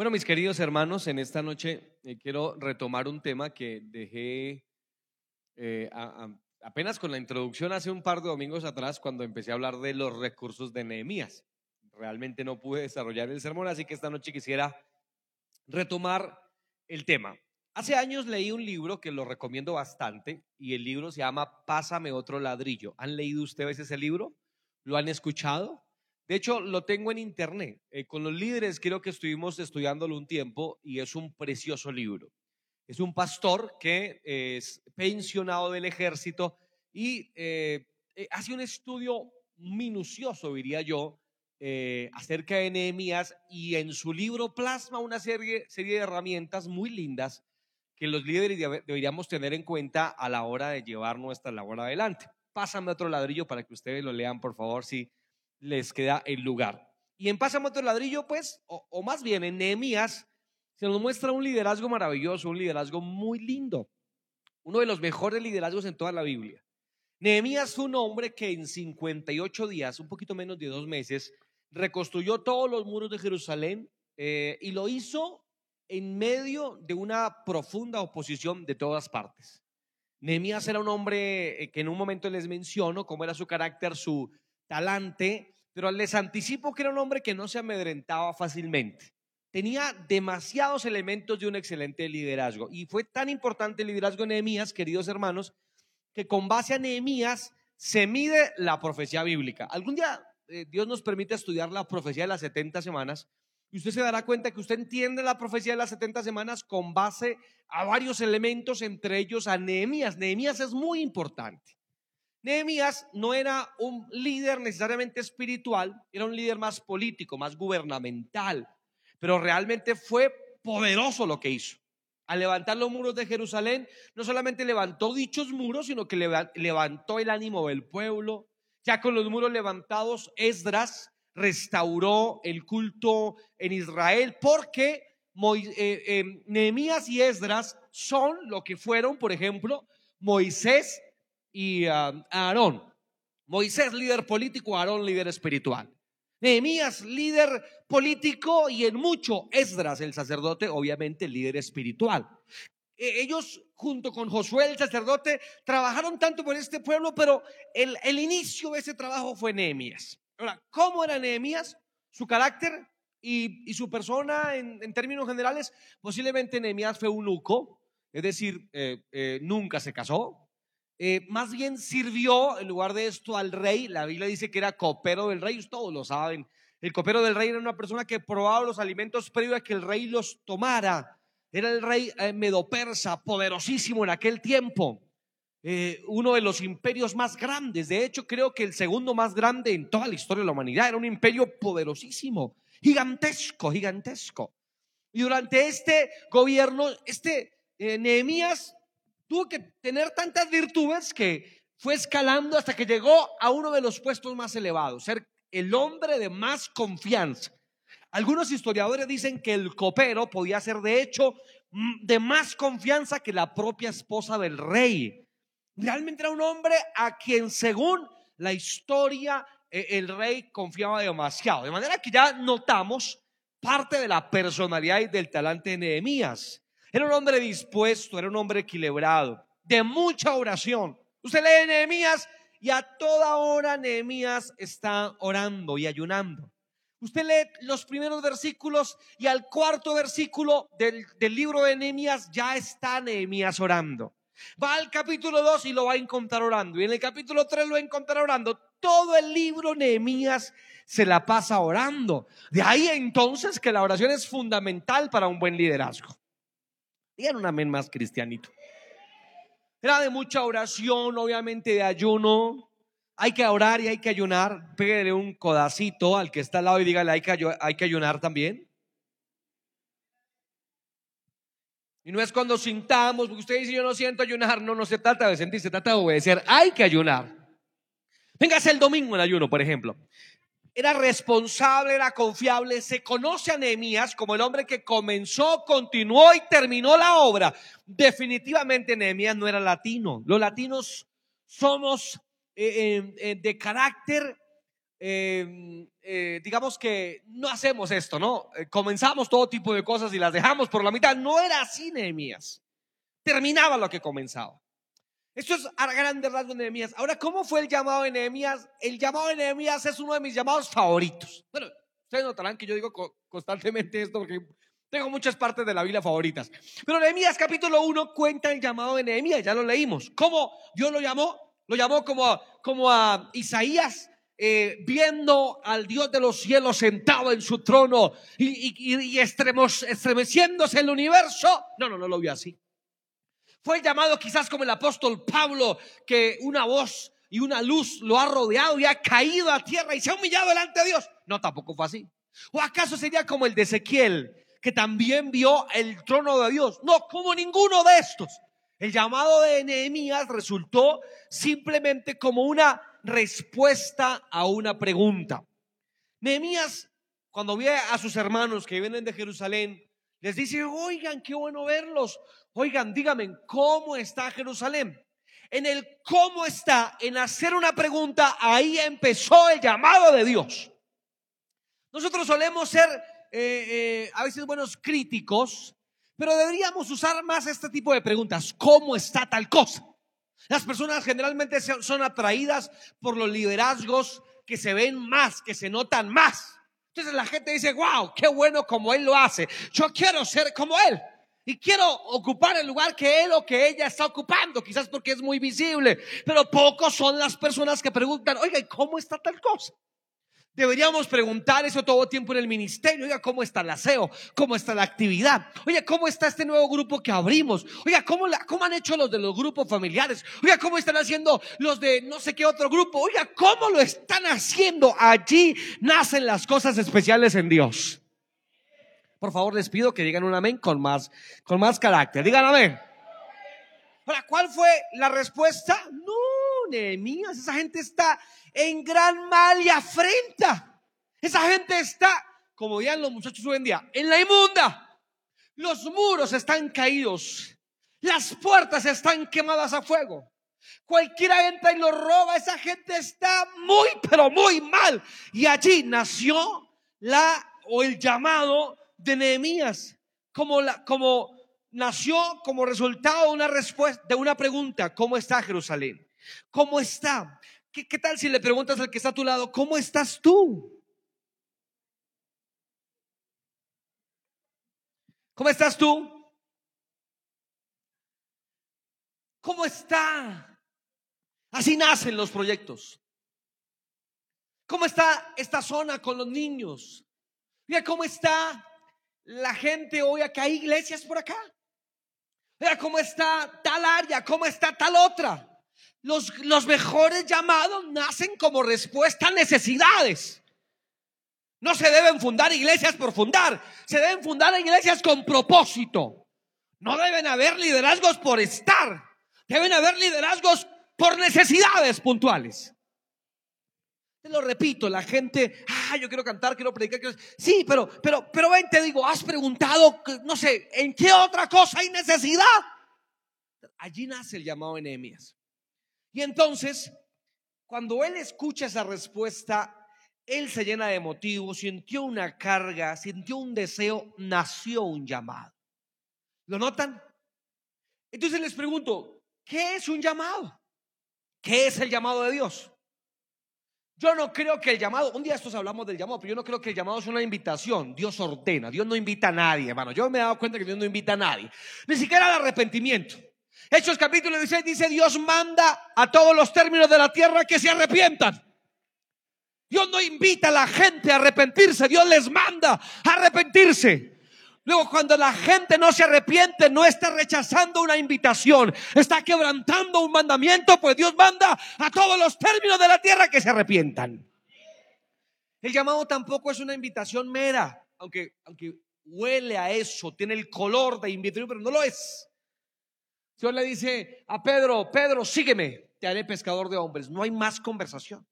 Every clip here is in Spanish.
Bueno, mis queridos hermanos, en esta noche eh, quiero retomar un tema que dejé eh, apenas con la introducción hace un par de domingos atrás cuando empecé a hablar de los recursos de Nehemías. Realmente no pude desarrollar el sermón, así que esta noche quisiera retomar el tema. Hace años leí un libro que lo recomiendo bastante y el libro se llama Pásame otro ladrillo. ¿Han leído ustedes ese libro? ¿Lo han escuchado? De hecho, lo tengo en internet. Eh, con los líderes creo que estuvimos estudiándolo un tiempo y es un precioso libro. Es un pastor que es pensionado del ejército y eh, eh, hace un estudio minucioso, diría yo, acerca de Nehemías y en su libro plasma una serie, serie de herramientas muy lindas que los líderes deberíamos tener en cuenta a la hora de llevar nuestra labor adelante. Pásame otro ladrillo para que ustedes lo lean, por favor, si les queda el lugar. Y en Pásame otro ladrillo, pues, o, más bien en Nehemías, se nos muestra un liderazgo maravilloso, un liderazgo muy lindo, uno de los mejores liderazgos en toda la Biblia. Nehemías fue un hombre que en 58 días, un poquito menos de dos meses, reconstruyó todos los muros de Jerusalén eh, y lo hizo en medio de una profunda oposición de todas partes. Nehemías era un hombre eh, que en un momento les menciono cómo era su carácter, su talante, pero les anticipo que era un hombre que no se amedrentaba fácilmente. Tenía demasiados elementos de un excelente liderazgo. Y fue tan importante el liderazgo de Nehemías, queridos hermanos, que con base a Nehemías se mide la profecía bíblica. Algún día eh, Dios nos permite estudiar la profecía de las 70 semanas y usted se dará cuenta que usted entiende la profecía de las 70 semanas con base a varios elementos, entre ellos a Nehemías. Nehemías es muy importante. Nehemías no era un líder necesariamente espiritual, era un líder más político, más gubernamental, pero realmente fue poderoso lo que hizo. Al levantar los muros de Jerusalén, no solamente levantó dichos muros, sino que levantó el ánimo del pueblo. Ya con los muros levantados, Esdras restauró el culto en Israel, porque eh, eh, Nehemías y Esdras son lo que fueron, por ejemplo, Moisés y um, Aarón. Moisés, líder político, Aarón, líder espiritual. Nehemías, líder político y en mucho Esdras, el sacerdote, obviamente líder espiritual. E, ellos, junto con Josué, el sacerdote, trabajaron tanto por este pueblo, pero el, el inicio de ese trabajo fue Nehemías. Ahora, ¿cómo era Nehemías? Su carácter y, su persona en, términos generales, posiblemente Nehemías fue un eunuco, es decir, eh, eh, nunca se casó, eh, más bien sirvió en lugar de esto al rey. La Biblia dice que era copero del rey, todos lo saben. El copero del rey era una persona que probaba los alimentos previo a que el rey los tomara. Era el rey eh, medo-persa, poderosísimo en aquel tiempo. Eh, uno de los imperios más grandes. De hecho, creo que el segundo más grande en toda la historia de la humanidad. Era un imperio poderosísimo, gigantesco, gigantesco. Y durante este gobierno, este Nehemías tuvo que tener tantas virtudes que fue escalando hasta que llegó a uno de los puestos más elevados, ser el hombre de más confianza. Algunos historiadores dicen que el copero podía ser de hecho de más confianza que la propia esposa del rey. Realmente era un hombre a quien según la historia e, el rey confiaba demasiado. De manera que ya notamos parte de la personalidad y del talante de Nehemías. Era un hombre dispuesto, era un hombre equilibrado, de mucha oración. Usted lee Nehemías y a toda hora Nehemías está orando y ayunando. Usted lee los primeros versículos y al cuarto versículo del, libro de Nehemías ya está Nehemías orando. Va al capítulo 2 y lo va a encontrar orando. Y en el capítulo 3 lo va a encontrar orando. Todo el libro Nehemías se la pasa orando. De ahí entonces que la oración es fundamental para un buen liderazgo. Digan un amén más cristianito. Era de mucha oración, obviamente de ayuno. Hay que orar y hay que ayunar. Pégale un codacito al que está al lado y dígale, hay que, hay que ayunar también. Y no es cuando sintamos, porque usted dice yo no siento ayunar, no, no se trata de sentir, se trata de obedecer. Hay que ayunar. Véngase el domingo en ayuno, por ejemplo era responsable, era confiable. Se conoce a Nehemías como el hombre que comenzó, continuó y terminó la obra. Definitivamente Nehemías no era latino. Los latinos somos eh, eh, eh, de carácter eh, eh, digamos que no hacemos esto, ¿no? Comenzamos todo tipo de cosas y las dejamos por la mitad. No era así, Nehemías. Terminaba lo que comenzaba. Esto es a grandes rasgos de Nehemías. Ahora, ¿cómo fue el llamado de Nehemías? El llamado de Nehemías es uno de mis llamados favoritos. Bueno, ustedes notarán que yo digo constantemente esto porque tengo muchas partes de la Biblia favoritas. Pero Nehemías capítulo 1 cuenta el llamado de Nehemías, ya lo leímos. ¿Cómo Dios lo llamó? Lo llamó como, como a Isaías eh, viendo al Dios de los cielos sentado en su trono y, y, estremeciéndose el universo. No, no, no lo vio así. Fue llamado quizás como el apóstol Pablo, que una voz y una luz lo ha rodeado y ha caído a tierra y se ha humillado delante de Dios. No, tampoco fue así. ¿O acaso sería como el de Ezequiel, que también vio el trono de Dios. No, como ninguno de estos. El llamado de Nehemías resultó simplemente como una respuesta a una pregunta. Nehemías, cuando ve a sus hermanos que vienen de Jerusalén, les dice, oigan, qué bueno verlos. Oigan, díganme, ¿cómo está Jerusalén? En el cómo está, en hacer una pregunta, ahí empezó el llamado de Dios. Nosotros solemos ser eh, eh, a veces buenos críticos, pero deberíamos usar más este tipo de preguntas. ¿Cómo está tal cosa? Las personas generalmente son atraídas por los liderazgos que se ven más, que se notan más. Entonces la gente dice, wow, qué bueno como él lo hace. Yo quiero ser como él. Y quiero ocupar el lugar que él o que ella está ocupando, quizás porque es muy visible. Pero pocos son las personas que preguntan, oiga, ¿cómo está tal cosa? Deberíamos preguntar eso todo tiempo en el ministerio. Oiga, ¿cómo está el aseo? ¿Cómo está la actividad? Oiga, ¿cómo está este nuevo grupo que abrimos? Oiga, ¿cómo, ¿cómo han hecho los de los grupos familiares? Oiga, ¿cómo están haciendo los de no sé qué otro grupo? Oiga, ¿cómo lo están haciendo? Allí nacen las cosas especiales en Dios. Por favor, les pido que digan un amén con más, con más carácter. Digan amén. Ahora, ¿cuál fue la respuesta? No, Nehemías, esa gente está en gran mal y afrenta. Esa gente está, como dirían los muchachos hoy en día, en la inmunda. Los muros están caídos. Las puertas están quemadas a fuego. Cualquiera entra y lo roba. Esa gente está muy, pero muy mal. Y allí nació la o el llamado de Nehemías. Como, la, como nació como resultado de una respuesta, de una pregunta: ¿Cómo está Jerusalén? ¿Cómo está? ¿Qué, tal si le preguntas al que está a tu lado, ¿cómo estás tú? ¿Cómo estás tú? ¿Cómo está? Así nacen los proyectos. ¿Cómo está esta zona con los niños? Mira cómo está la gente hoy acá. Hay iglesias por acá. Mira cómo está tal área, cómo está tal otra. Los, los mejores llamados nacen como respuesta a necesidades. No se deben fundar iglesias por fundar, se deben fundar iglesias con propósito. No deben haber liderazgos por estar, deben haber liderazgos por necesidades puntuales. Te lo repito, la gente, ah, yo quiero cantar, quiero predicar, quiero... sí, pero, pero, pero ven, te digo, has preguntado, no sé, ¿en qué otra cosa hay necesidad? Allí nace el llamado de Nehemías. Y entonces, cuando él escucha esa respuesta, él se llena de motivos, sintió una carga, sintió un deseo, nació un llamado. ¿Lo notan? Entonces les pregunto, ¿qué es un llamado? ¿Qué es el llamado de Dios? Yo no creo que el llamado, un día estos hablamos del llamado, pero yo no creo que el llamado es una invitación. Dios ordena, Dios no invita a nadie, hermano. Yo me he dado cuenta que Dios no invita a nadie, ni siquiera al arrepentimiento. Hechos capítulo 16 dice, Dios manda a todos los términos de la tierra que se arrepientan. Dios no invita a la gente a arrepentirse, Dios les manda a arrepentirse. Luego, cuando la gente no se arrepiente, no está rechazando una invitación, está quebrantando un mandamiento, pues Dios manda a todos los términos de la tierra que se arrepientan. El llamado tampoco es una invitación mera, aunque, aunque huele a eso, tiene el color de invitación, pero no lo es. Dios le dice a Pedro, Pedro, sígueme, te haré pescador de hombres. No hay más conversación.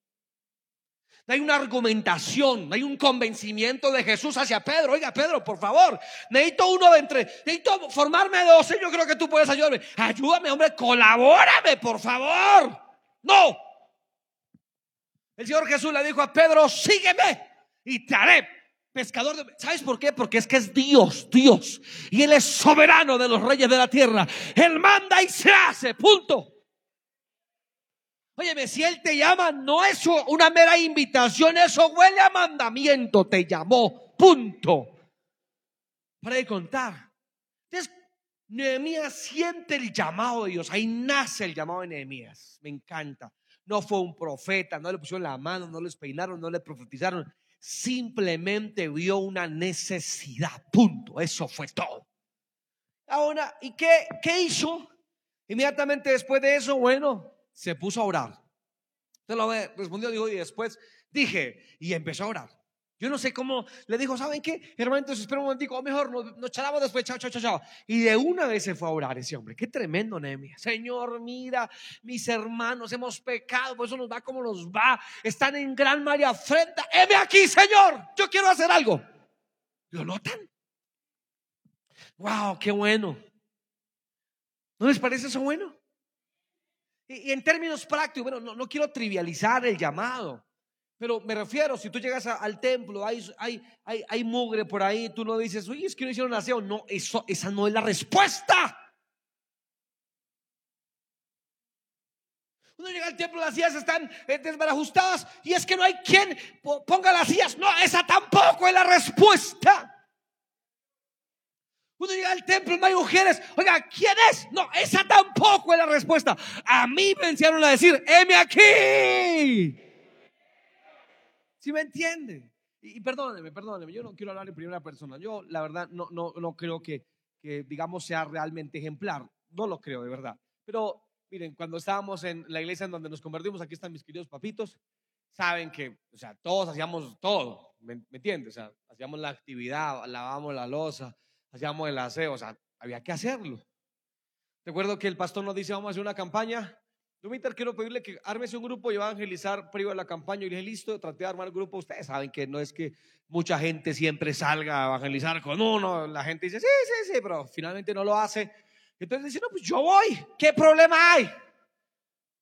Hay una argumentación, hay un convencimiento de Jesús hacia Pedro. Oiga, Pedro, por favor, necesito uno de entre, necesito formarme de doce. Yo creo que tú puedes ayudarme. Ayúdame, hombre, colabórame, por favor. No. El Señor Jesús le dijo a Pedro, sígueme y te haré pescador de... ¿Sabes por qué? Porque es que es Dios, Dios. Y Él es soberano de los reyes de la tierra. Él manda y se hace, punto. Óyeme, si Él te llama, no es una mera invitación, eso huele a mandamiento, te llamó, punto. Para de contar. Entonces, Nehemías siente el llamado de Dios, ahí nace el llamado de Nehemías, me encanta. No fue un profeta, no le pusieron la mano, no les peinaron, no le profetizaron. Simplemente vio una necesidad. Punto. Eso fue todo. Ahora, ¿y qué, qué hizo? Inmediatamente después de eso, bueno, se puso a orar. Se lo respondió, dijo, y después dije, y empezó a orar. Yo no sé cómo le dijo, ¿saben qué? Hermanitos, espera un momentico, mejor nos, nos charlamos después, chao, chao, chao, chao. Y de una vez se fue a orar ese hombre. Qué tremendo, Nehemia. Señor, mira, mis hermanos, hemos pecado, por eso nos va como nos va. Están en gran mal y afrenta. Heme aquí, Señor, yo quiero hacer algo. ¿Lo notan? Wow, qué bueno. ¿No les parece eso bueno? Y, en términos prácticos, bueno, no, no quiero trivializar el llamado. Pero me refiero, si tú llegas al templo, hay, hay, hay, hay, mugre por ahí, tú no dices, uy, es que no hicieron aseo. No, eso, esa no es la respuesta. Uno llega al templo, las sillas están eh, desbarajustadas y es que no hay quien ponga las sillas. No, esa tampoco es la respuesta. Uno llega al templo, no hay mujeres. Oiga, ¿quién es? No, esa tampoco es la respuesta. A mí me enseñaron a decir, heme aquí. ¿Sí me entiende? Y, perdóneme, perdóneme, yo no quiero hablar en primera persona. Yo, la verdad, no, no, no creo que, que, digamos, sea realmente ejemplar. No lo creo, de verdad. Pero, miren, cuando estábamos en la iglesia en donde nos convertimos, aquí están mis queridos papitos, saben que, o sea, todos hacíamos todo, ¿me, me entiendes? O sea, hacíamos la actividad, lavábamos la losa, hacíamos el aseo, o sea, había que hacerlo. Recuerdo que el pastor nos dice, vamos a hacer una campaña Dumiter, quiero pedirle que armese un grupo y va a evangelizar privado de la campaña. Y dije, listo, traté de armar el grupo. Ustedes saben que no es que mucha gente siempre salga a evangelizar con uno. La gente dice, sí, sí, sí, pero finalmente no lo hace. Entonces dice, no, pues yo voy. ¿Qué problema hay?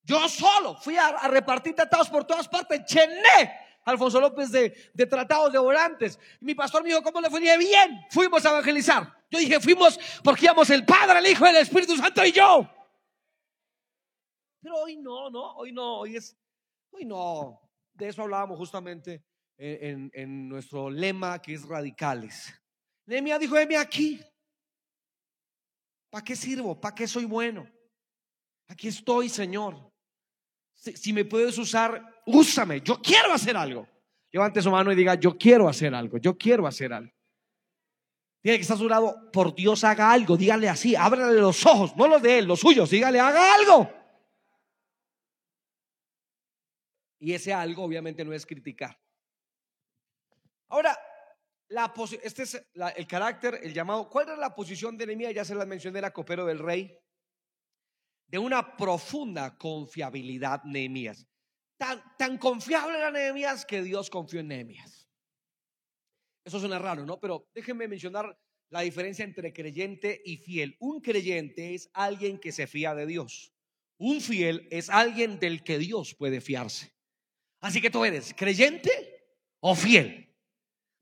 Yo solo fui a, repartir tratados por todas partes. Chené Alfonso López de, tratados de volantes. Y mi pastor me dijo, ¿cómo le fue? bien, fuimos a evangelizar. Yo dije, fuimos porque íbamos el Padre, el Hijo, el Espíritu Santo y yo. Pero hoy no, ¿no? Hoy no, hoy es, hoy no. De eso hablábamos justamente en, nuestro lema que es radicales. Nehemia dijo, heme aquí. ¿Para qué sirvo? ¿Para qué soy bueno? Aquí estoy, Señor. Si, me puedes usar, úsame. Yo quiero hacer algo. Levante su mano y diga, yo quiero hacer algo. Yo quiero hacer algo. Tiene que estar a su lado, por Dios haga algo. Dígale así, ábrale los ojos, no los de él, los suyos. Dígale, haga algo. Y ese algo obviamente no es criticar. Ahora, este es el carácter, el llamado. ¿Cuál era la posición de Nehemías? Ya se las mencioné, era copero del rey. De una profunda confiabilidad, Nehemías. Tan, tan confiable era Nehemías que Dios confió en Nehemías. Eso suena raro, ¿no? Pero déjenme mencionar la diferencia entre creyente y fiel. Un creyente es alguien que se fía de Dios. Un fiel es alguien del que Dios puede fiarse. Así que tú eres creyente o fiel.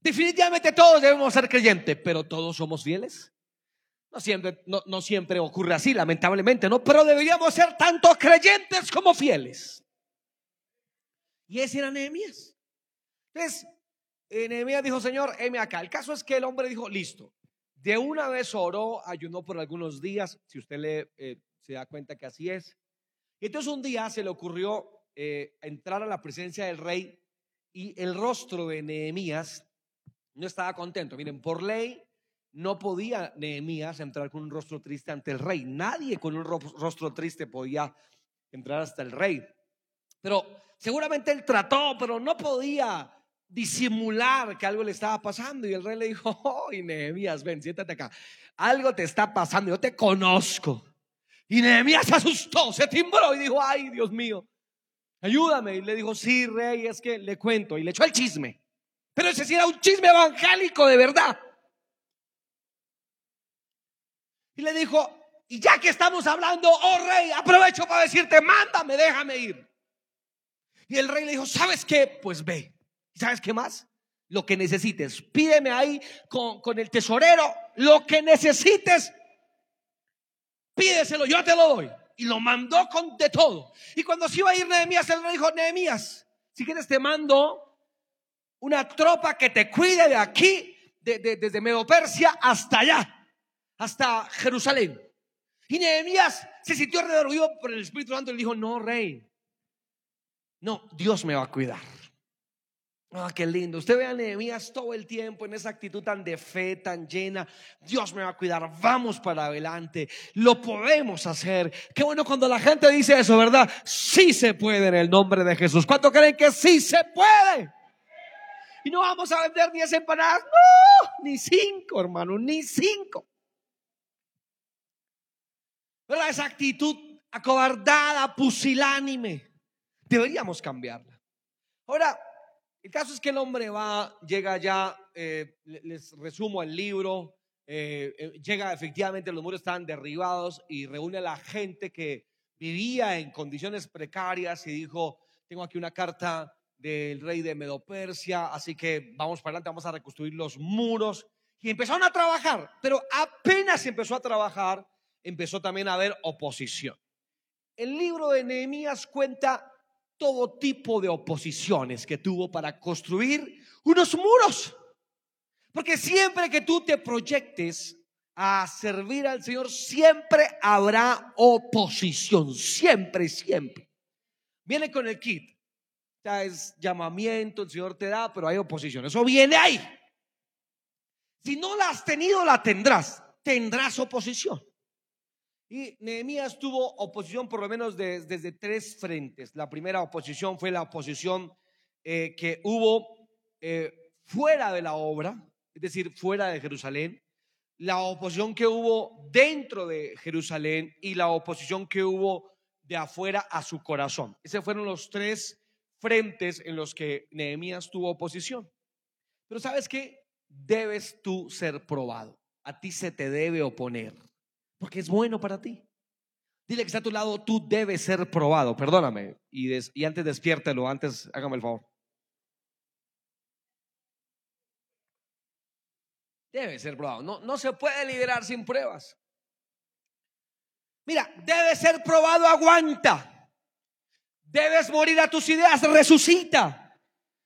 Definitivamente todos debemos ser creyentes, pero todos somos fieles. No siempre, no, siempre ocurre así, lamentablemente, ¿no? Pero deberíamos ser tanto creyentes como fieles. Y ese era Nehemías. Entonces, eh, Nehemías dijo, Señor, heme acá. El caso es que el hombre dijo, listo. De una vez oró, ayunó por algunos días, si usted le, eh, se da cuenta que así es. Y entonces un día se le ocurrió eh, entrar a la presencia del rey y el rostro de Nehemías no estaba contento. Miren, por ley no podía Nehemías entrar con un rostro triste ante el rey. Nadie con un rostro triste podía entrar hasta el rey. Pero seguramente él trató, pero no podía disimular que algo le estaba pasando. Y el rey le dijo, oh, Nehemías, ven, siéntate acá. Algo te está pasando, yo te conozco. Y Nehemías se asustó, se timbró y dijo, ay, Dios mío, ayúdame. Y le dijo, sí, rey, es que le cuento. Y le echó el chisme. Pero ese sí era un chisme evangélico de verdad. Y le dijo, y ya que estamos hablando, oh rey, aprovecho para decirte, mándame, déjame ir. Y el rey le dijo, ¿sabes qué? Pues ve. ¿Y sabes qué más? Lo que necesites. Pídeme ahí con, con el tesorero lo que necesites. Pídeselo, yo te lo doy. Y lo mandó con de todo. Y cuando se iba a ir Nehemías, el rey dijo, Nehemías, si quieres te mando una tropa que te cuide de aquí, desde Medo Persia hasta allá, hasta Jerusalén. Y Nehemías se sintió redormido por el Espíritu Santo y le dijo, no, rey, no, Dios me va a cuidar. Ah, qué lindo. Usted ve a Nehemías todo el tiempo en esa actitud tan de fe, tan llena. Dios me va a cuidar. Vamos para adelante. Lo podemos hacer. Qué bueno cuando la gente dice eso, ¿verdad? Sí se puede en el nombre de Jesús. ¿Cuánto creen que sí se puede? Y no vamos a vender ni empanadas. No, ni cinco, hermano, ni cinco. ¿Verdad? Esa actitud acobardada, pusilánime. Deberíamos cambiarla. Ahora, el caso es que el hombre va, llega ya, eh, les resumo el libro, eh, eh, llega efectivamente, los muros estaban derribados y reúne a la gente que vivía en condiciones precarias y dijo, tengo aquí una carta del rey de Medopersia, así que vamos para adelante, vamos a reconstruir los muros. Y empezaron a trabajar, pero apenas empezó a trabajar, empezó también a haber oposición. El libro de Nehemías cuenta todo tipo de oposiciones que tuvo para construir unos muros. Porque siempre que tú te proyectes a servir al Señor, siempre habrá oposición, siempre, siempre. Viene con el kit. Ya es llamamiento, el Señor te da, pero hay oposición. Eso viene ahí. Si no la has tenido, la tendrás. Tendrás oposición. Y Nehemías tuvo oposición por lo menos desde tres frentes. La primera oposición fue la oposición eh, que hubo eh, fuera de la obra, es decir, fuera de Jerusalén, la oposición que hubo dentro de Jerusalén y la oposición que hubo de afuera a su corazón. Esos fueron los tres frentes en los que Nehemías tuvo oposición. Pero sabes qué? Debes tú ser probado. A ti se te debe oponer porque es bueno para ti. Dile que está a tu lado, tú debes ser probado, perdóname. Y, antes despiértelo, antes hágame el favor. Debe ser probado. No, no se puede liderar sin pruebas. Mira, debe ser probado, aguanta. Debes morir a tus ideas, resucita.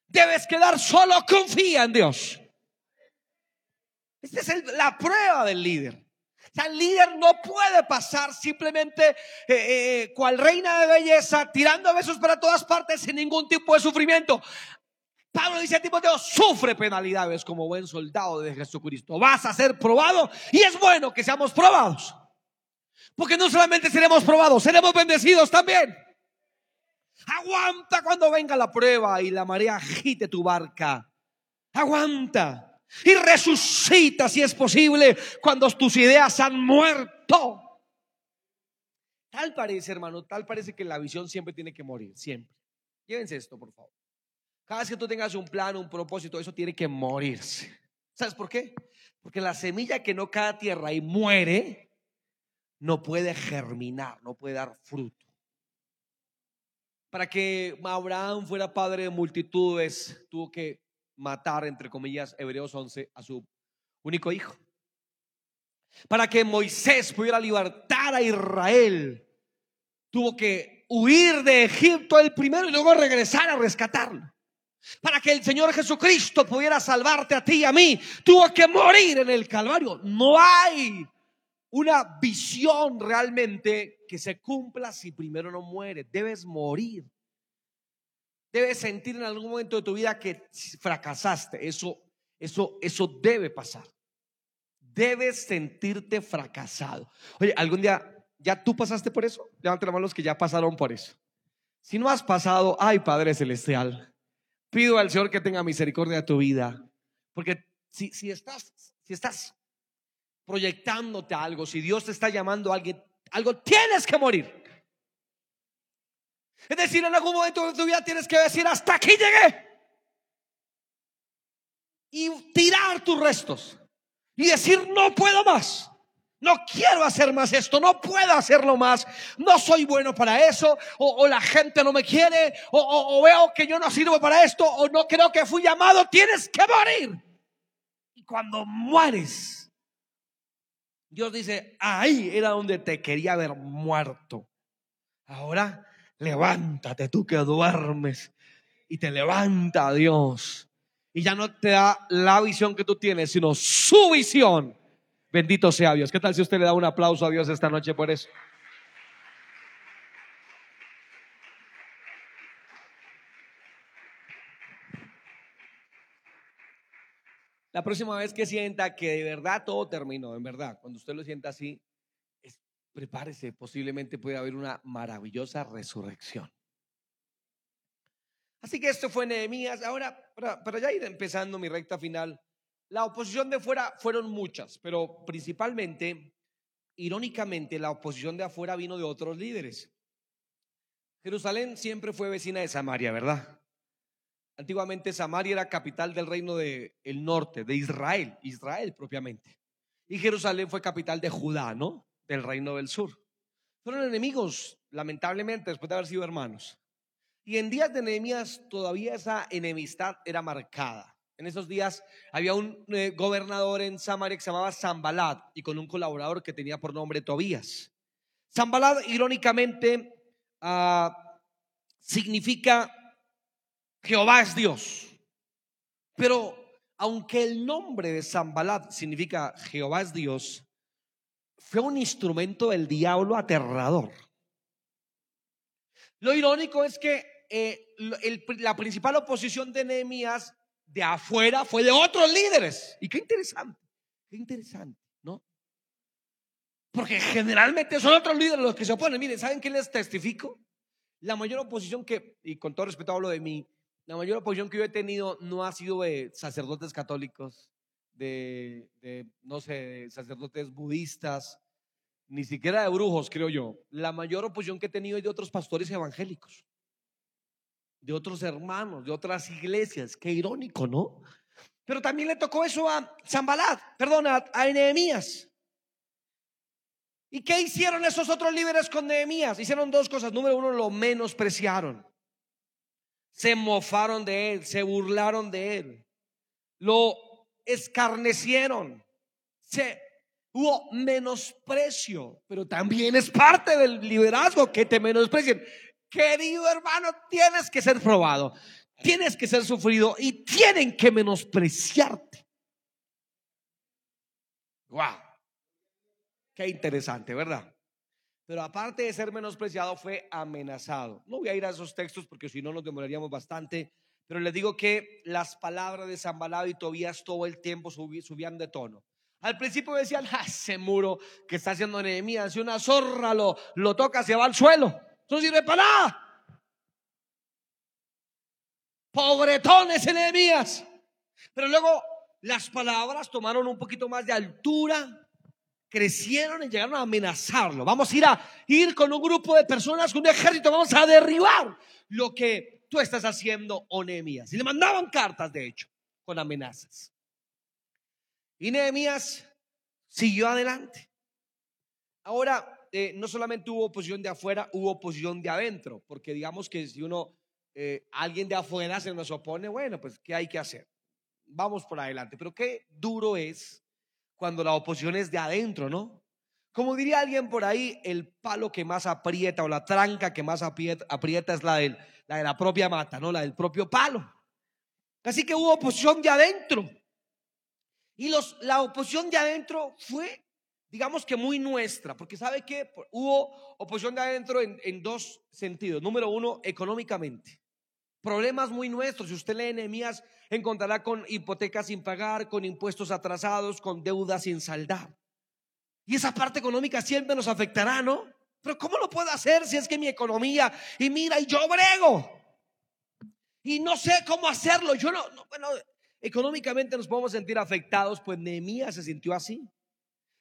Debes quedar solo, confía en Dios. Esta es la prueba del líder. El líder no puede pasar simplemente eh, eh, cual reina de belleza, tirando besos para todas partes sin ningún tipo de sufrimiento. Pablo dice a Timoteo, sufre penalidades como buen soldado de Jesucristo. Vas a ser probado y es bueno que seamos probados. Porque no solamente seremos probados, seremos bendecidos también. Aguanta cuando venga la prueba y la marea agite tu barca. Aguanta y resucita si es posible cuando tus ideas han muerto. Tal parece, hermano, tal parece que la visión siempre tiene que morir, siempre. Llévense esto, por favor. Cada vez que tú tengas un plan, un propósito, eso tiene que morirse. ¿Sabes por qué? Porque la semilla que no cae a tierra y muere, no puede germinar, no puede dar fruto. Para que Abraham fuera padre de multitudes, tuvo que matar, entre comillas, Hebreos 11, a su único hijo. Para que Moisés pudiera libertar a Israel, tuvo que huir de Egipto el primero y luego regresar a rescatarlo. Para que el Señor Jesucristo pudiera salvarte a ti y a mí, tuvo que morir en el Calvario. No hay una visión realmente que se cumpla si primero no muere. Debes morir. Debes sentir en algún momento de tu vida que fracasaste. Eso, eso, eso debe pasar. Debes sentirte fracasado. Oye, algún día ya tú pasaste por eso. Levante la mano los que ya pasaron por eso. Si no has pasado, ay Padre Celestial, pido al Señor que tenga misericordia de tu vida. Porque si, si, estás, si estás proyectándote algo, si Dios te está llamando a alguien, algo tienes que morir. Es decir, en algún momento de tu vida tienes que decir, hasta aquí llegué. Y tirar tus restos. Y decir, no puedo más. No quiero hacer más esto, no puedo hacerlo más, no soy bueno para eso, o, la gente no me quiere, o, veo que yo no sirvo para esto, o no creo que fui llamado, tienes que morir. Y cuando mueres, Dios dice, ahí era donde te quería ver muerto. Ahora levántate tú que duermes y te levanta Dios. Y ya no te da la visión que tú tienes, sino su visión Bendito sea Dios. ¿Qué tal si usted le da un aplauso a Dios esta noche por eso? La próxima vez que sienta que de verdad todo terminó, en verdad, cuando usted lo sienta así, prepárese, posiblemente puede haber una maravillosa resurrección. Así que esto fue Nehemías. Ahora, para, ya ir empezando mi recta final, la oposición de fuera fueron muchas, pero principalmente, irónicamente, la oposición de afuera vino de otros líderes. Jerusalén siempre fue vecina de Samaria, ¿verdad? Antiguamente Samaria era capital del reino del el norte, de Israel, Israel propiamente. Y Jerusalén fue capital de Judá, ¿no? Del reino del sur. Fueron enemigos, lamentablemente, después de haber sido hermanos. Y en días de Nehemías todavía esa enemistad era marcada. En esos días había un eh, gobernador en Samaria que se llamaba Zambalad y con un colaborador que tenía por nombre Tobías. Zambalad, irónicamente, ah, significa Jehová es Dios. Pero aunque el nombre de Zambalad significa Jehová es Dios, fue un instrumento del diablo aterrador. Lo irónico es que eh, la principal oposición de Nehemías de afuera fue de otros líderes. Y qué interesante, qué interesante, ¿no? Porque generalmente son otros líderes los que se oponen. Miren, ¿saben qué les testifico? La mayor oposición que, y con todo respeto hablo de mí, la mayor oposición que yo he tenido no ha sido de sacerdotes católicos, de, no sé, sacerdotes budistas, ni siquiera de brujos, creo yo. La mayor oposición que he tenido es de otros pastores evangélicos de otros hermanos, de otras iglesias. Qué irónico, ¿no? Pero también le tocó eso a Zambalat, perdón, a, Nehemías. ¿Y qué hicieron esos otros líderes con Nehemías? Hicieron dos cosas. Número uno, lo menospreciaron. Se mofaron de él, se burlaron de él. Lo escarnecieron. Se, hubo menosprecio, pero también es parte del liderazgo que te menosprecien. Querido hermano, tienes que ser probado, tienes que ser sufrido y tienen que menospreciarte. Wow, qué interesante, ¿verdad? Pero aparte de ser menospreciado, fue amenazado. No voy a ir a esos textos porque si no nos demoraríamos bastante. Pero les digo que las palabras de Zambalado y Tobías todo el tiempo subían de tono. Al principio decían, ah, ese muro que está haciendo Nehemías, si una zorra lo, toca, se va al suelo no sirve para nada. Pobretones enemías. Pero luego las palabras tomaron un poquito más de altura, crecieron y llegaron a amenazarlo. Vamos a ir a ir con un grupo de personas, con un ejército, vamos a derribar lo que tú estás haciendo, o Nehemías. Y le mandaban cartas, de hecho, con amenazas. Y Nehemías siguió adelante. Ahora, eh, no solamente hubo oposición de afuera, hubo oposición de adentro, porque digamos que si uno, eh, alguien de afuera se nos opone, bueno, pues ¿qué hay que hacer? Vamos por adelante, pero qué duro es cuando la oposición es de adentro, ¿no? Como diría alguien por ahí, el palo que más aprieta o la tranca que más aprieta, aprieta es la, del, la de la propia mata, ¿no? La del propio palo. Así que hubo oposición de adentro. Y los, la oposición de adentro fue digamos que muy nuestra, porque sabe que hubo oposición de adentro en, dos sentidos. Número uno, económicamente. Problemas muy nuestros. Si usted lee enemías, encontrará con hipotecas sin pagar, con impuestos atrasados, con deudas sin saldar. Y esa parte económica siempre nos afectará, ¿no? Pero ¿cómo lo puedo hacer si es que mi economía, y mira, y yo brego? Y no sé cómo hacerlo. Yo no, no bueno, económicamente nos podemos sentir afectados, pues Nehemías se sintió así.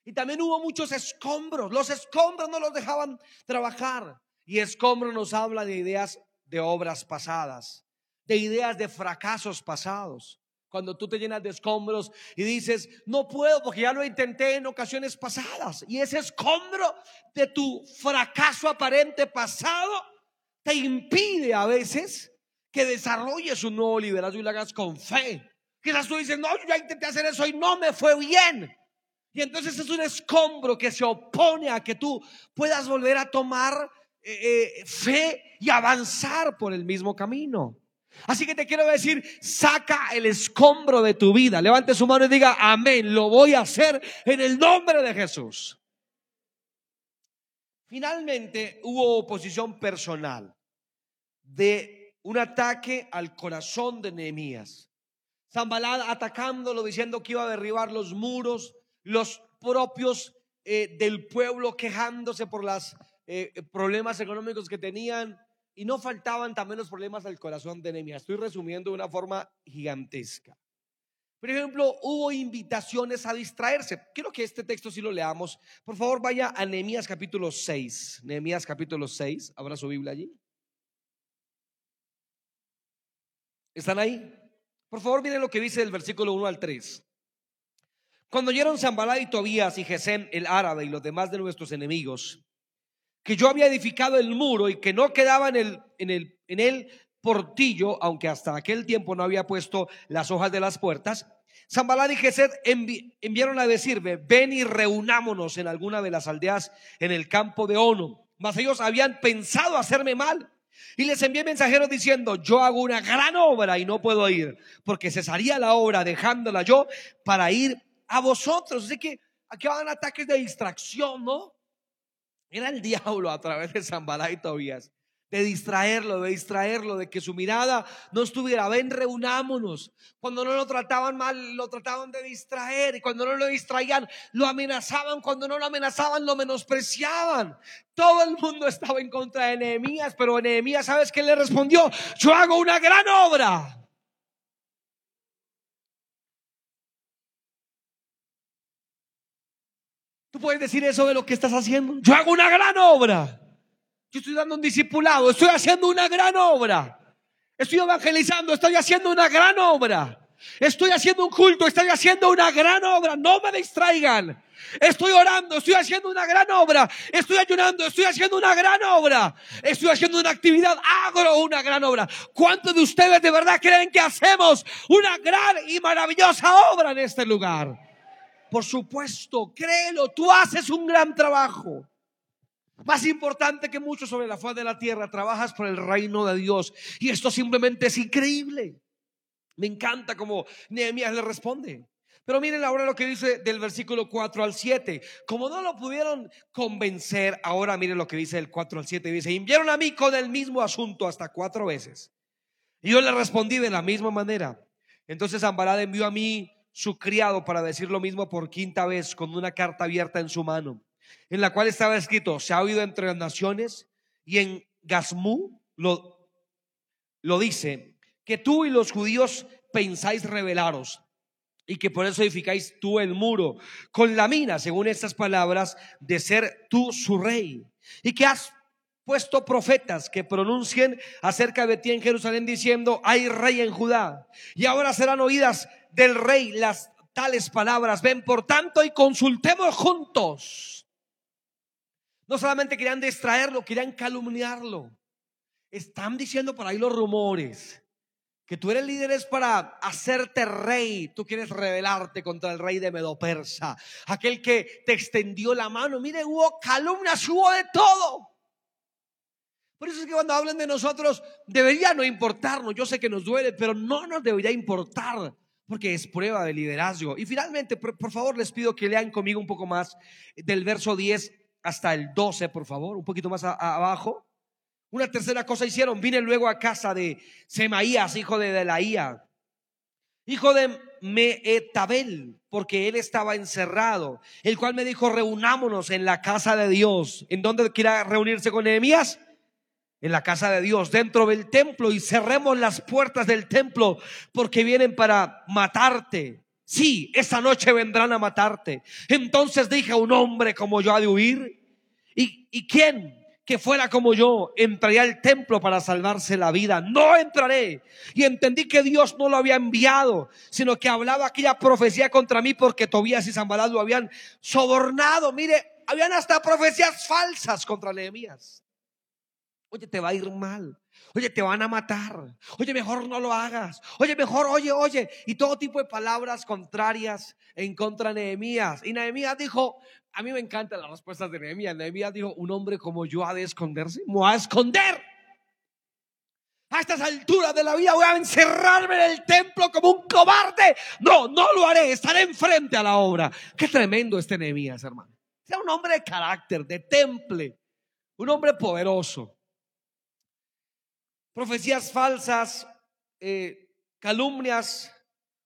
Y también hubo muchos escombros. Los escombros no los dejaban trabajar. Y escombros nos habla de ideas de obras pasadas, de ideas de fracasos pasados. Cuando tú te llenas de escombros y dices, no puedo porque ya lo intenté en ocasiones pasadas. Y ese escombro de tu fracaso aparente pasado te impide a veces que desarrolles un nuevo liderazgo y lo hagas con fe. Quizás tú dices, no, yo ya intenté hacer eso y no me fue bien. Y entonces es un escombro que se opone a que tú puedas volver a tomar eh, eh, fe y avanzar por el mismo camino. Así que te quiero decir, saca el escombro de tu vida. Levante su mano y diga, amén, lo voy a hacer en el nombre de Jesús. Finalmente hubo oposición personal de un ataque al corazón de Nehemías. Zambalad atacándolo, diciendo que iba a derribar los muros, los propios eh, del pueblo quejándose por los eh, problemas económicos que tenían, y no faltaban también los problemas del corazón de Nehemías. Estoy resumiendo de una forma gigantesca. Por ejemplo, hubo invitaciones a distraerse. Quiero que este texto sí lo leamos. Por favor, vaya a Nehemías capítulo 6. Nehemías capítulo 6. Abra su Biblia allí. ¿Están ahí? Por favor, miren lo que dice el versículo 1 al 3. Cuando oyeron Zambalá y Tobías y Gesem el árabe y los demás de nuestros enemigos, que yo había edificado el muro y que no quedaba en el, en el, en portillo, aunque hasta aquel tiempo no había puesto las hojas de las puertas, Zambalá y Gesed enviaron a decirme, ven y reunámonos en alguna de las aldeas en el campo de Ono. Mas ellos habían pensado hacerme mal. Y les envié mensajeros diciendo, yo hago una gran obra y no puedo ir, porque cesaría la obra dejándola yo para ir a vosotros. Así que aquí van ataques de distracción, ¿no? Era el diablo a través de Zambalá y Tobías. De distraerlo, de distraerlo, de que su mirada no estuviera. Ven, reunámonos. Cuando no lo trataban mal, lo trataban de distraer. Y cuando no lo distraían, lo amenazaban. Cuando no lo amenazaban, lo menospreciaban. Todo el mundo estaba en contra de Nehemías. Pero Nehemías, ¿sabes qué le respondió? Yo hago una gran obra. Tú puedes decir eso de lo que estás haciendo. Yo hago una gran obra. Yo estoy dando un discipulado. Estoy haciendo una gran obra. Estoy evangelizando. Estoy haciendo una gran obra. Estoy haciendo un culto. Estoy haciendo una gran obra. No me distraigan. Estoy orando. Estoy haciendo una gran obra. Estoy ayunando. Estoy haciendo una gran obra. Estoy haciendo una actividad. Hago una gran obra. ¿Cuántos de ustedes de verdad creen que hacemos una gran y maravillosa obra en este lugar? Por supuesto, créelo, tú haces un gran trabajo. Más importante que mucho sobre la faz de la tierra, trabajas por el reino de Dios. Y esto simplemente es increíble. Me encanta como Nehemías le responde. Pero miren ahora lo que dice del versículo 4 al 7. Como no lo pudieron convencer, ahora miren lo que dice del 4 al 7. Dice, enviaron a mí con el mismo asunto hasta cuatro veces. Y yo le respondí de la misma manera. Entonces Ambarad envió a mí su criado para decir lo mismo por quinta vez con una carta abierta en su mano, en la cual estaba escrito, se ha oído entre las naciones y en Gazmú lo, lo dice, que tú y los judíos pensáis rebelaros y que por eso edificáis tú el muro con la mina, según estas palabras, de ser tú su rey y que has puesto profetas que pronuncien acerca de ti en Jerusalén diciendo, hay rey en Judá. Y ahora serán oídas del rey las tales palabras. Ven, por tanto, y consultemos juntos. No solamente querían distraerlo, querían calumniarlo. Están diciendo por ahí los rumores que tú eres líder es para hacerte rey. Tú quieres rebelarte contra el rey de Medo-Persa, aquel que te extendió la mano. Mire, hubo calumnias, hubo de todo. Por eso es que cuando hablan de nosotros, debería no importarnos. Yo sé que nos duele, pero no nos debería importar porque es prueba de liderazgo. Y finalmente, por, favor, les pido que lean conmigo un poco más del verso 10 hasta el 12, por favor, un poquito más abajo. Una tercera cosa hicieron, vine luego a casa de Semaías, hijo de Delaía, hijo de Meetabel, porque él estaba encerrado, el cual me dijo, reunámonos en la casa de Dios. ¿En dónde quiera reunirse con Nehemías? En la casa de Dios, dentro del templo, y cerremos las puertas del templo porque vienen para matarte. Sí, esa noche vendrán a matarte. Entonces dije, un hombre como yo ha de huir. ¿Y, y quién? que fuera como yo, entraría al templo para salvarse la vida. No entraré. Y entendí que Dios no lo había enviado, sino que hablaba aquella profecía contra mí porque Tobías y Zambalat lo habían sobornado. Mire, habían hasta profecías falsas contra Nehemías. Oye, te va a ir mal. Oye, te van a matar. Oye, mejor no lo hagas. Oye, mejor, oye, oye. Y todo tipo de palabras contrarias en contra de Nehemías. Y Nehemías dijo, a mí me encantan las respuestas de Nehemías. Nehemías dijo, un hombre como yo ha de esconderse. Me va a esconder. A estas alturas de la vida voy a encerrarme en el templo como un cobarde. No, no lo haré. Estaré enfrente a la obra. Qué tremendo este Nehemías, hermano. Sea un hombre de carácter, de temple. Un hombre poderoso. Profecías falsas, eh, calumnias,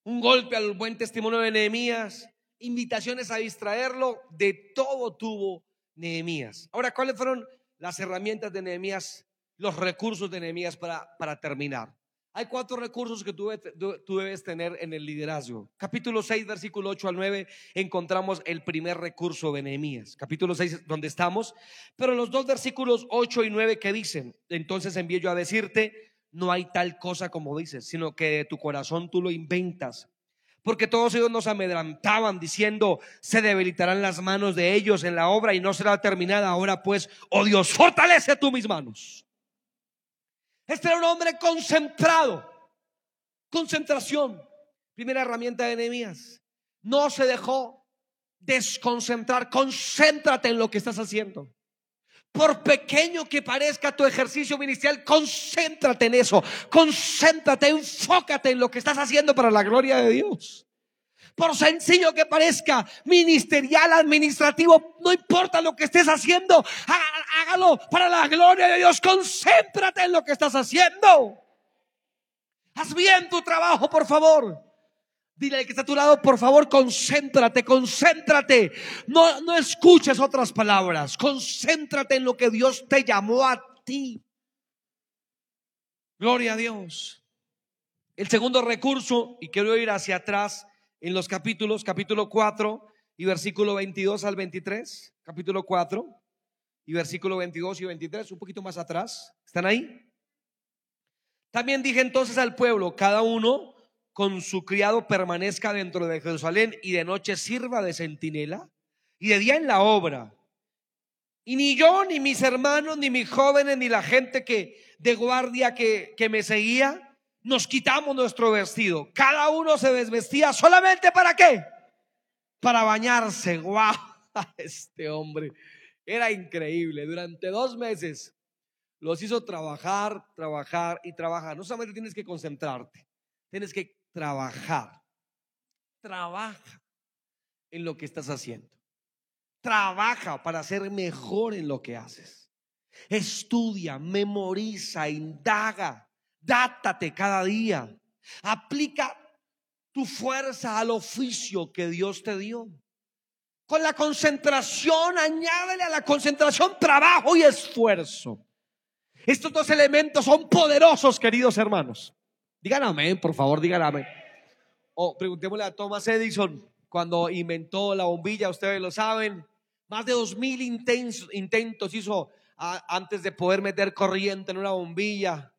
un golpe al buen testimonio de Nehemías, invitaciones a distraerlo, de todo tuvo Nehemías. Ahora, ¿cuáles fueron las herramientas de Nehemías, los recursos de Nehemías para, para terminar? Hay cuatro recursos que tú, debes tener en el liderazgo. Capítulo 6, versículo 8 al 9, encontramos el primer recurso de Nehemías. Capítulo 6, donde estamos. Pero los dos versículos 8 y 9 que dicen, entonces envío yo a decirte, no hay tal cosa como dices, sino que de tu corazón tú lo inventas porque todos ellos nos amedrantaban diciendo, se debilitarán las manos de ellos en la obra y no será terminada. Ahora pues, oh Dios, fortalece tú mis manos. Este era un hombre concentrado. Concentración. Primera herramienta de Nehemías. No se dejó desconcentrar. Concéntrate en lo que estás haciendo. Por pequeño que parezca tu ejercicio ministerial, concéntrate en eso. Concéntrate, enfócate en lo que estás haciendo para la gloria de Dios. Por sencillo que parezca, ministerial, administrativo, no importa lo que estés haciendo, hágalo para la gloria de Dios. Concéntrate en lo que estás haciendo. Haz bien tu trabajo, por favor. Dile al que está a tu lado, por favor, concéntrate, concéntrate. No, no escuches otras palabras. Concéntrate en lo que Dios te llamó a ti. Gloria a Dios. El segundo recurso, y quiero ir hacia atrás en los capítulos, capítulo 4 y versículo 22 al 23, capítulo 4 y versículo 22 y 23, un poquito más atrás. ¿Están ahí? También dije entonces al pueblo, cada uno con su criado permanezca dentro de Jerusalén y de noche sirva de centinela y de día en la obra. Y ni yo, ni mis hermanos, ni mis jóvenes, ni la gente que de guardia que, que me seguía, nos quitamos nuestro vestido. Cada uno se desvestía solamente para qué? Para bañarse. ¡Guau! Este hombre era increíble. Durante dos meses los hizo trabajar, trabajar y trabajar. No solamente tienes que concentrarte, tienes que trabajar. Trabaja en lo que estás haciendo. Trabaja para ser mejor en lo que haces. Estudia, memoriza, indaga, dátate cada día. Aplica tu fuerza al oficio que Dios te dio. Con la concentración, añádele a la concentración trabajo y esfuerzo. Estos dos elementos son poderosos, queridos hermanos. Digan amén, por favor, digan amén. O preguntémosle a Thomas Edison cuando inventó la bombilla, ustedes lo saben. Más de dos mil intentos, hizo antes de poder meter corriente en una bombilla.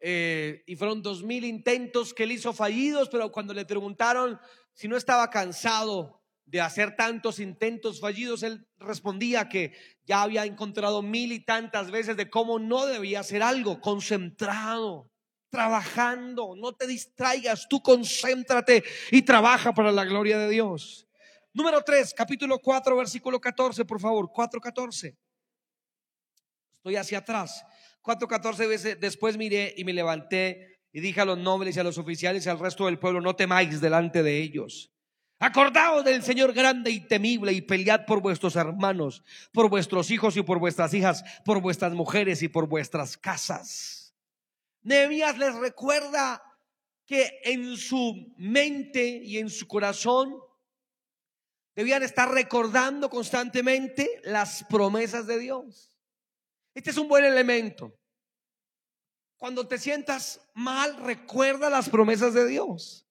Eh, y fueron dos mil intentos que él hizo fallidos, pero cuando le preguntaron si no estaba cansado de hacer tantos intentos fallidos, él respondía que ya había encontrado mil y tantas veces de cómo no debía hacer algo, concentrado trabajando, no te distraigas, tú concéntrate y trabaja para la gloria de Dios. Número 3, capítulo 4, versículo 14, por favor, 4.14. Estoy hacia atrás. 4.14 veces después miré y me levanté y dije a los nobles y a los oficiales y al resto del pueblo, no temáis delante de ellos. Acordaos del Señor grande y temible y pelead por vuestros hermanos, por vuestros hijos y por vuestras hijas, por vuestras mujeres y por vuestras casas. Nehemías les recuerda que en su mente y en su corazón debían estar recordando constantemente las promesas de Dios. Este es un buen elemento. Cuando te sientas mal, recuerda las promesas de Dios.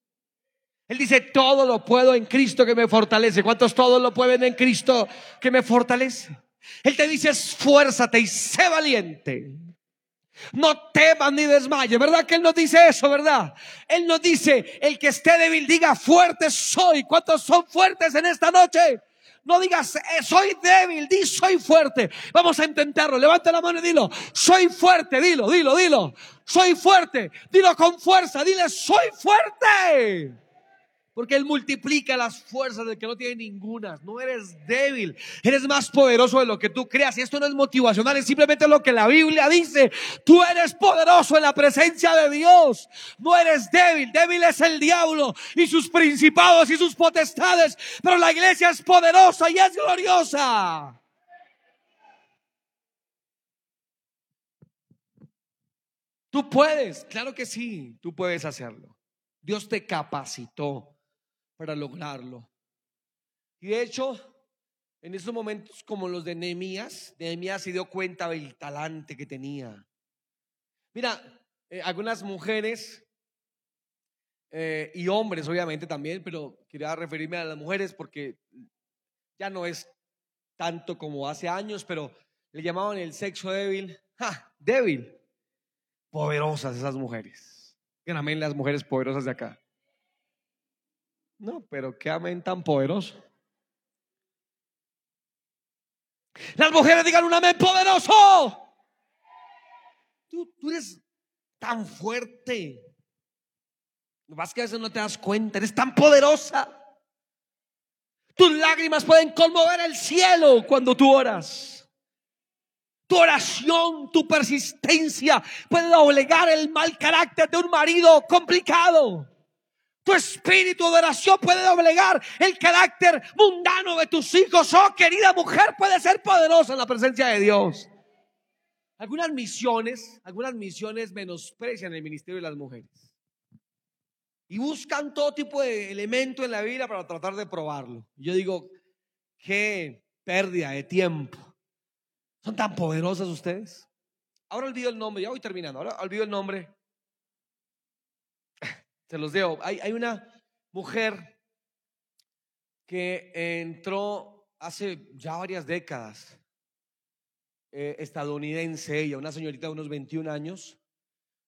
Él dice, todo lo puedo en Cristo que me fortalece. ¿Cuántos todos lo pueden en Cristo que me fortalece? Él te dice, esfuérzate y sé valiente. No temas ni desmayes, ¿verdad que Él nos dice eso, verdad? Él nos dice, el que esté débil diga, fuerte soy. ¿Cuántos son fuertes en esta noche? No digas, eh, soy débil, di, soy fuerte. Vamos a intentarlo. Levanta la mano y dilo, soy fuerte, dilo, dilo, dilo. Soy fuerte, dilo con fuerza, dile, soy fuerte. Porque Él multiplica las fuerzas del que no tiene ninguna. No eres débil. Eres más poderoso de lo que tú creas. Y esto no es motivacional, es simplemente lo que la Biblia dice. Tú eres poderoso en la presencia de Dios. No eres débil. Débil es el diablo y sus principados y sus potestades. Pero la iglesia es poderosa y es gloriosa. Tú puedes, claro que sí, tú puedes hacerlo. Dios te capacitó para lograrlo. Y de hecho, en esos momentos como los de Nehemías, Nehemías se dio cuenta del talante que tenía. Mira, eh, algunas mujeres eh, y hombres obviamente también, pero quería referirme a las mujeres porque ya no es tanto como hace años, pero le llamaban el sexo débil. ¡Ja! Débil. Poderosas esas mujeres. Amén las mujeres poderosas de acá. No, pero qué amén tan poderoso. Las mujeres digan un amén poderoso. Tú, eres tan fuerte. Lo más que a veces no te das cuenta, eres tan poderosa. Tus lágrimas pueden conmover el cielo cuando tú oras. Tu oración, tu persistencia puede doblegar el mal carácter de un marido complicado. Tu espíritu de oración puede doblegar el carácter mundano de tus hijos. Oh, querida mujer, puede ser poderosa en la presencia de Dios. Algunas misiones, algunas misiones menosprecian el ministerio de las mujeres. Y buscan todo tipo de elemento en la vida para tratar de probarlo. Yo digo, qué pérdida de tiempo. ¿Son tan poderosas ustedes? Ahora olvido el nombre, ya voy terminando. Ahora olvido el nombre se los digo. Hay, hay una mujer que entró hace ya varias décadas, eh, estadounidense, ella, una señorita de unos 21 años,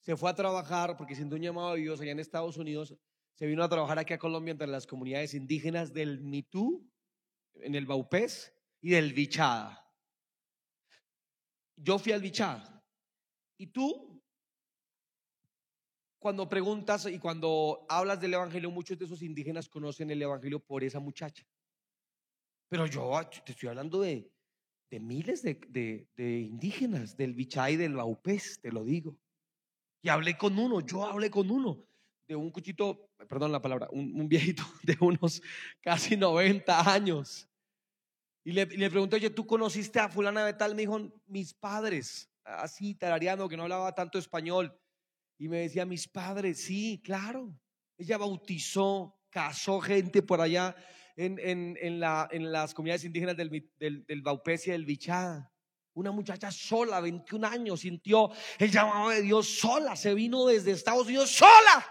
se fue a trabajar porque siendo un llamado de Dios allá en Estados Unidos, se vino a trabajar aquí a Colombia entre las comunidades indígenas del Mitú, en el Baupés y del Bichada. Yo fui al Bichada. ¿Y tú cuando preguntas y cuando hablas del Evangelio, muchos de esos indígenas conocen el Evangelio por esa muchacha. Pero yo ah, te estoy hablando de, de miles de, de, indígenas, del Bichay, del Baupés, te lo digo. Y hablé con uno, yo hablé con uno, de un cuchito, perdón la palabra, un, viejito de unos casi 90 años. Y le, le, pregunté, oye, ¿tú conociste a fulana de tal? Me dijo, mis padres, así tarareando, que no hablaba tanto español. Y me decía, mis padres, sí, claro. Ella bautizó, casó gente por allá en, en, en, la, en las comunidades indígenas del, del, del y del Bichada. Una muchacha sola, 21 años, sintió el llamado de Dios sola. Se vino desde Estados Unidos sola.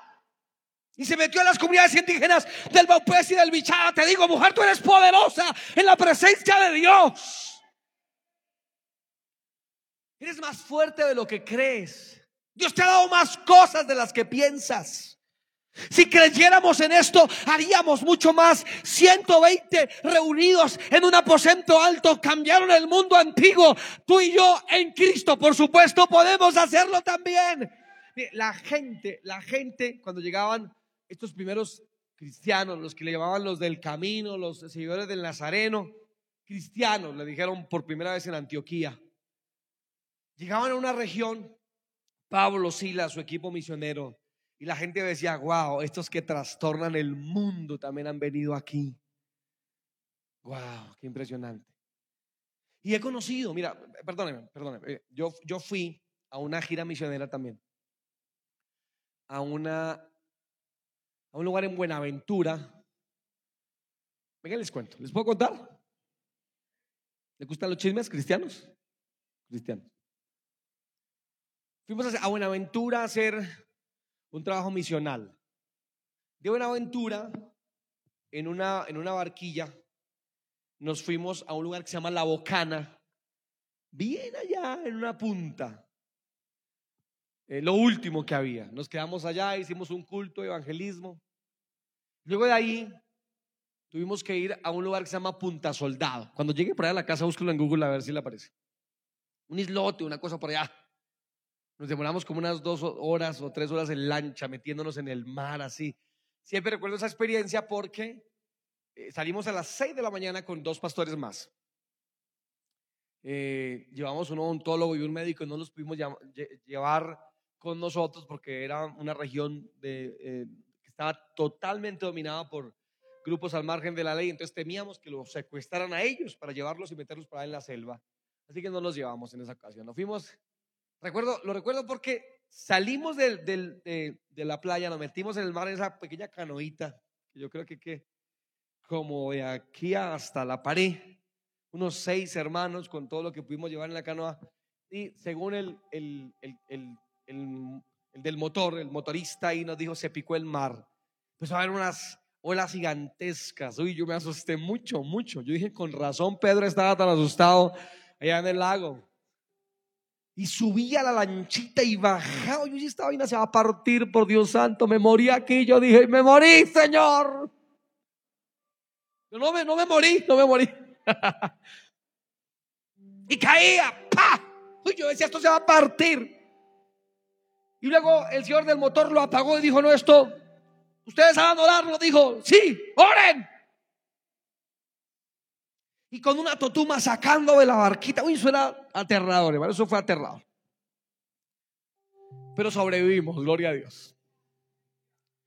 Y se metió en las comunidades indígenas del Baupés y del Bichada. Te digo, mujer, tú eres poderosa en la presencia de Dios. Eres más fuerte de lo que crees. Dios te ha dado más cosas de las que piensas. Si creyéramos en esto, haríamos mucho más. 120 reunidos en un aposento alto cambiaron el mundo antiguo. Tú y yo en Cristo, por supuesto, podemos hacerlo también. La gente, la gente, cuando llegaban estos primeros cristianos, los que le llamaban los del camino, los seguidores del Nazareno, cristianos, le dijeron por primera vez en Antioquía, llegaban a una región Pablo, Sila, su equipo misionero. Y la gente decía, wow, estos que trastornan el mundo también han venido aquí. Wow, qué impresionante. Y he conocido, mira, perdóneme, perdóneme, eh, yo, yo fui a una gira misionera también. A una, a un lugar en Buenaventura. Venga, les cuento, ¿les puedo contar? ¿Le gustan los chismes cristianos? Cristianos. Fuimos a Buenaventura a hacer un trabajo misional. De Buenaventura, en una, en una barquilla, nos fuimos a un lugar que se llama La Bocana, bien allá en una punta. Eh, lo último que había. Nos quedamos allá, hicimos un culto, evangelismo. Luego de ahí tuvimos que ir a un lugar que se llama Punta Soldado. Cuando llegue por allá a la casa, búsquelo en Google a ver si le aparece. Un islote, una cosa por allá. Nos demoramos como unas dos horas o tres horas en lancha, metiéndonos en el mar así. Siempre recuerdo esa experiencia porque eh, salimos a las seis de la mañana con dos pastores más. Eh, llevamos un odontólogo y un médico y no los pudimos llevar con nosotros porque era una región de, eh, que estaba totalmente dominada por grupos al margen de la ley, entonces temíamos que los secuestraran a ellos para llevarlos y meterlos para en la selva. Así que no los llevamos en esa ocasión. Nos fuimos, recuerdo, lo recuerdo porque salimos de, la playa, nos metimos en el mar en esa pequeña canoita, que yo creo que, que como de aquí hasta la pared, unos seis hermanos con todo lo que pudimos llevar en la canoa. Y según el, el, el, el del motor, el motorista ahí nos dijo, se picó el mar. Pues a ver unas olas gigantescas. Uy, yo me asusté mucho, mucho. Yo dije, con razón Pedro estaba tan asustado allá en el lago. Y subía la lanchita y bajaba. Yo estaba bien, se va a partir, por Dios santo. Me morí aquí. Yo dije, me morí, Señor. Yo no me, no me morí, no me morí. y caía, ¡pa! Uy, yo decía, esto se va a partir. Y luego el señor del motor lo apagó y dijo, no, esto, ustedes van a orarlo. Dijo, sí, oren. Y con una totuma sacando de la barquita. Uy, eso era aterrador, hermano. Eso fue aterrador. Pero sobrevivimos, gloria a Dios.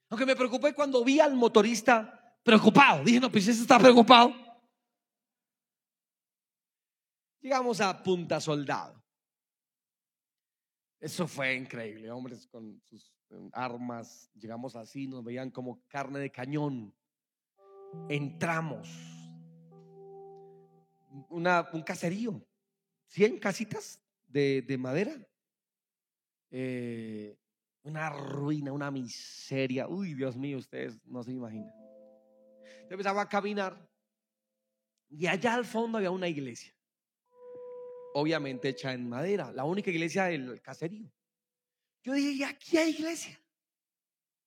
Aunque me preocupé cuando vi al motorista preocupado. Dije, no, pues ese está preocupado. Llegamos a Punta Soldado. Eso fue increíble, hombres con sus em, armas. Llegamos así, nos veían como carne de cañón. Entramos un caserío, 100 casitas de, madera, eh, una ruina, una miseria. Uy, Dios mío, ustedes no se imaginan. Yo empezaba a caminar y allá al fondo había una iglesia, obviamente hecha en madera, la única iglesia del caserío. Yo dije, ¿y aquí hay iglesia?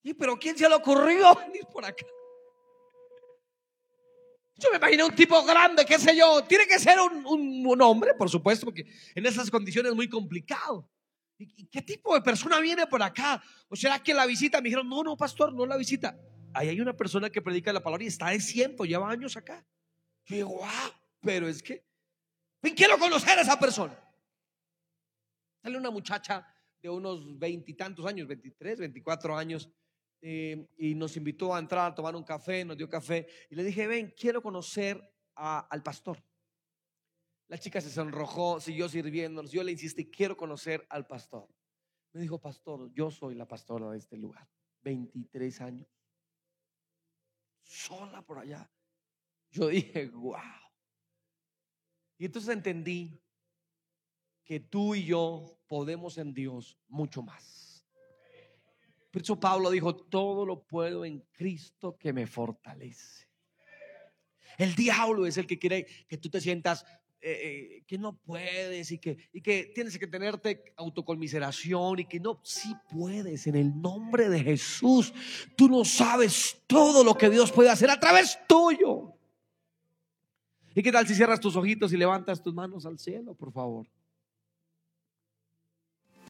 ¿Y pero quién se le ocurrió venir por acá? Yo me imaginé un tipo grande, qué sé yo. Tiene que ser un, hombre, por supuesto, porque en esas condiciones es muy complicado. ¿Y, qué tipo de persona viene por acá? ¿O será que la visita? Me dijeron, no, no, pastor, no la visita. Ahí hay una persona que predica la palabra y está de ciento, lleva años acá. Yo digo, wow, pero es que quiero conocer a esa persona. Sale una muchacha de unos veintitantos años, 23, 24 años, eh, y nos invitó a entrar a tomar un café, nos dio café y le dije, ven, quiero conocer al pastor. La chica se sonrojó, siguió sirviéndonos, yo le insistí, quiero conocer al pastor. Me dijo, pastor, yo soy la pastora de este lugar, 23 años, sola por allá. Yo dije, wow. Y entonces entendí que tú y yo podemos en Dios mucho más. Por eso Pablo dijo, todo lo puedo en Cristo que me fortalece. El diablo es el que quiere que tú te sientas eh, eh, que no puedes y que, y que tienes que tenerte autoconmiseración y que no, sí puedes en el nombre de Jesús. Tú no sabes todo lo que Dios puede hacer a través tuyo. ¿Y qué tal si cierras tus ojitos y levantas tus manos al cielo, por favor?